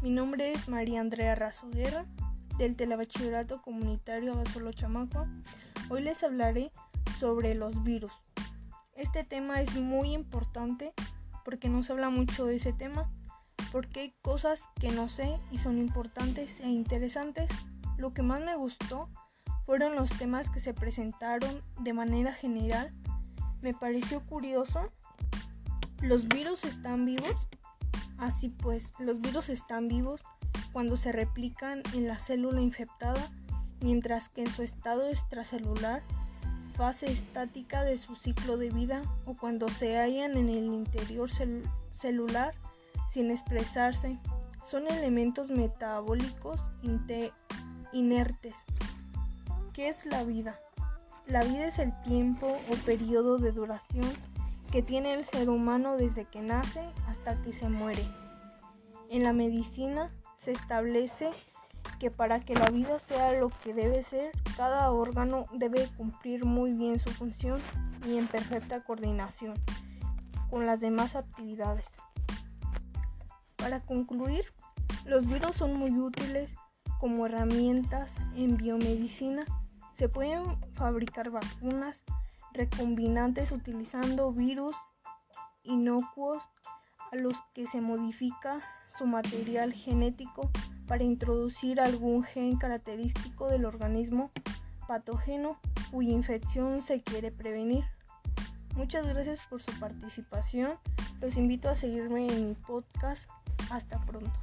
Mi nombre es María Andrea Razoguerra del Telebachillerato Comunitario Abasolo Chamacua. Hoy les hablaré sobre los virus. Este tema es muy importante porque no se habla mucho de ese tema, porque hay cosas que no sé y son importantes e interesantes. Lo que más me gustó fueron los temas que se presentaron de manera general. Me pareció curioso. ¿Los virus están vivos? Así pues, los virus están vivos cuando se replican en la célula infectada, mientras que en su estado extracelular, fase estática de su ciclo de vida, o cuando se hallan en el interior celular sin expresarse, son elementos metabólicos inertes. ¿Qué es la vida? La vida es el tiempo o periodo de duración que tiene el ser humano desde que nace hasta que se muere. En la medicina se establece que para que la vida sea lo que debe ser, cada órgano debe cumplir muy bien su función y en perfecta coordinación con las demás actividades. Para concluir, los virus son muy útiles como herramientas en biomedicina. Se pueden fabricar vacunas recombinantes utilizando virus inocuos a los que se modifica su material genético para introducir algún gen característico del organismo patógeno cuya infección se quiere prevenir. Muchas gracias por su participación. Los invito a seguirme en mi podcast. Hasta pronto.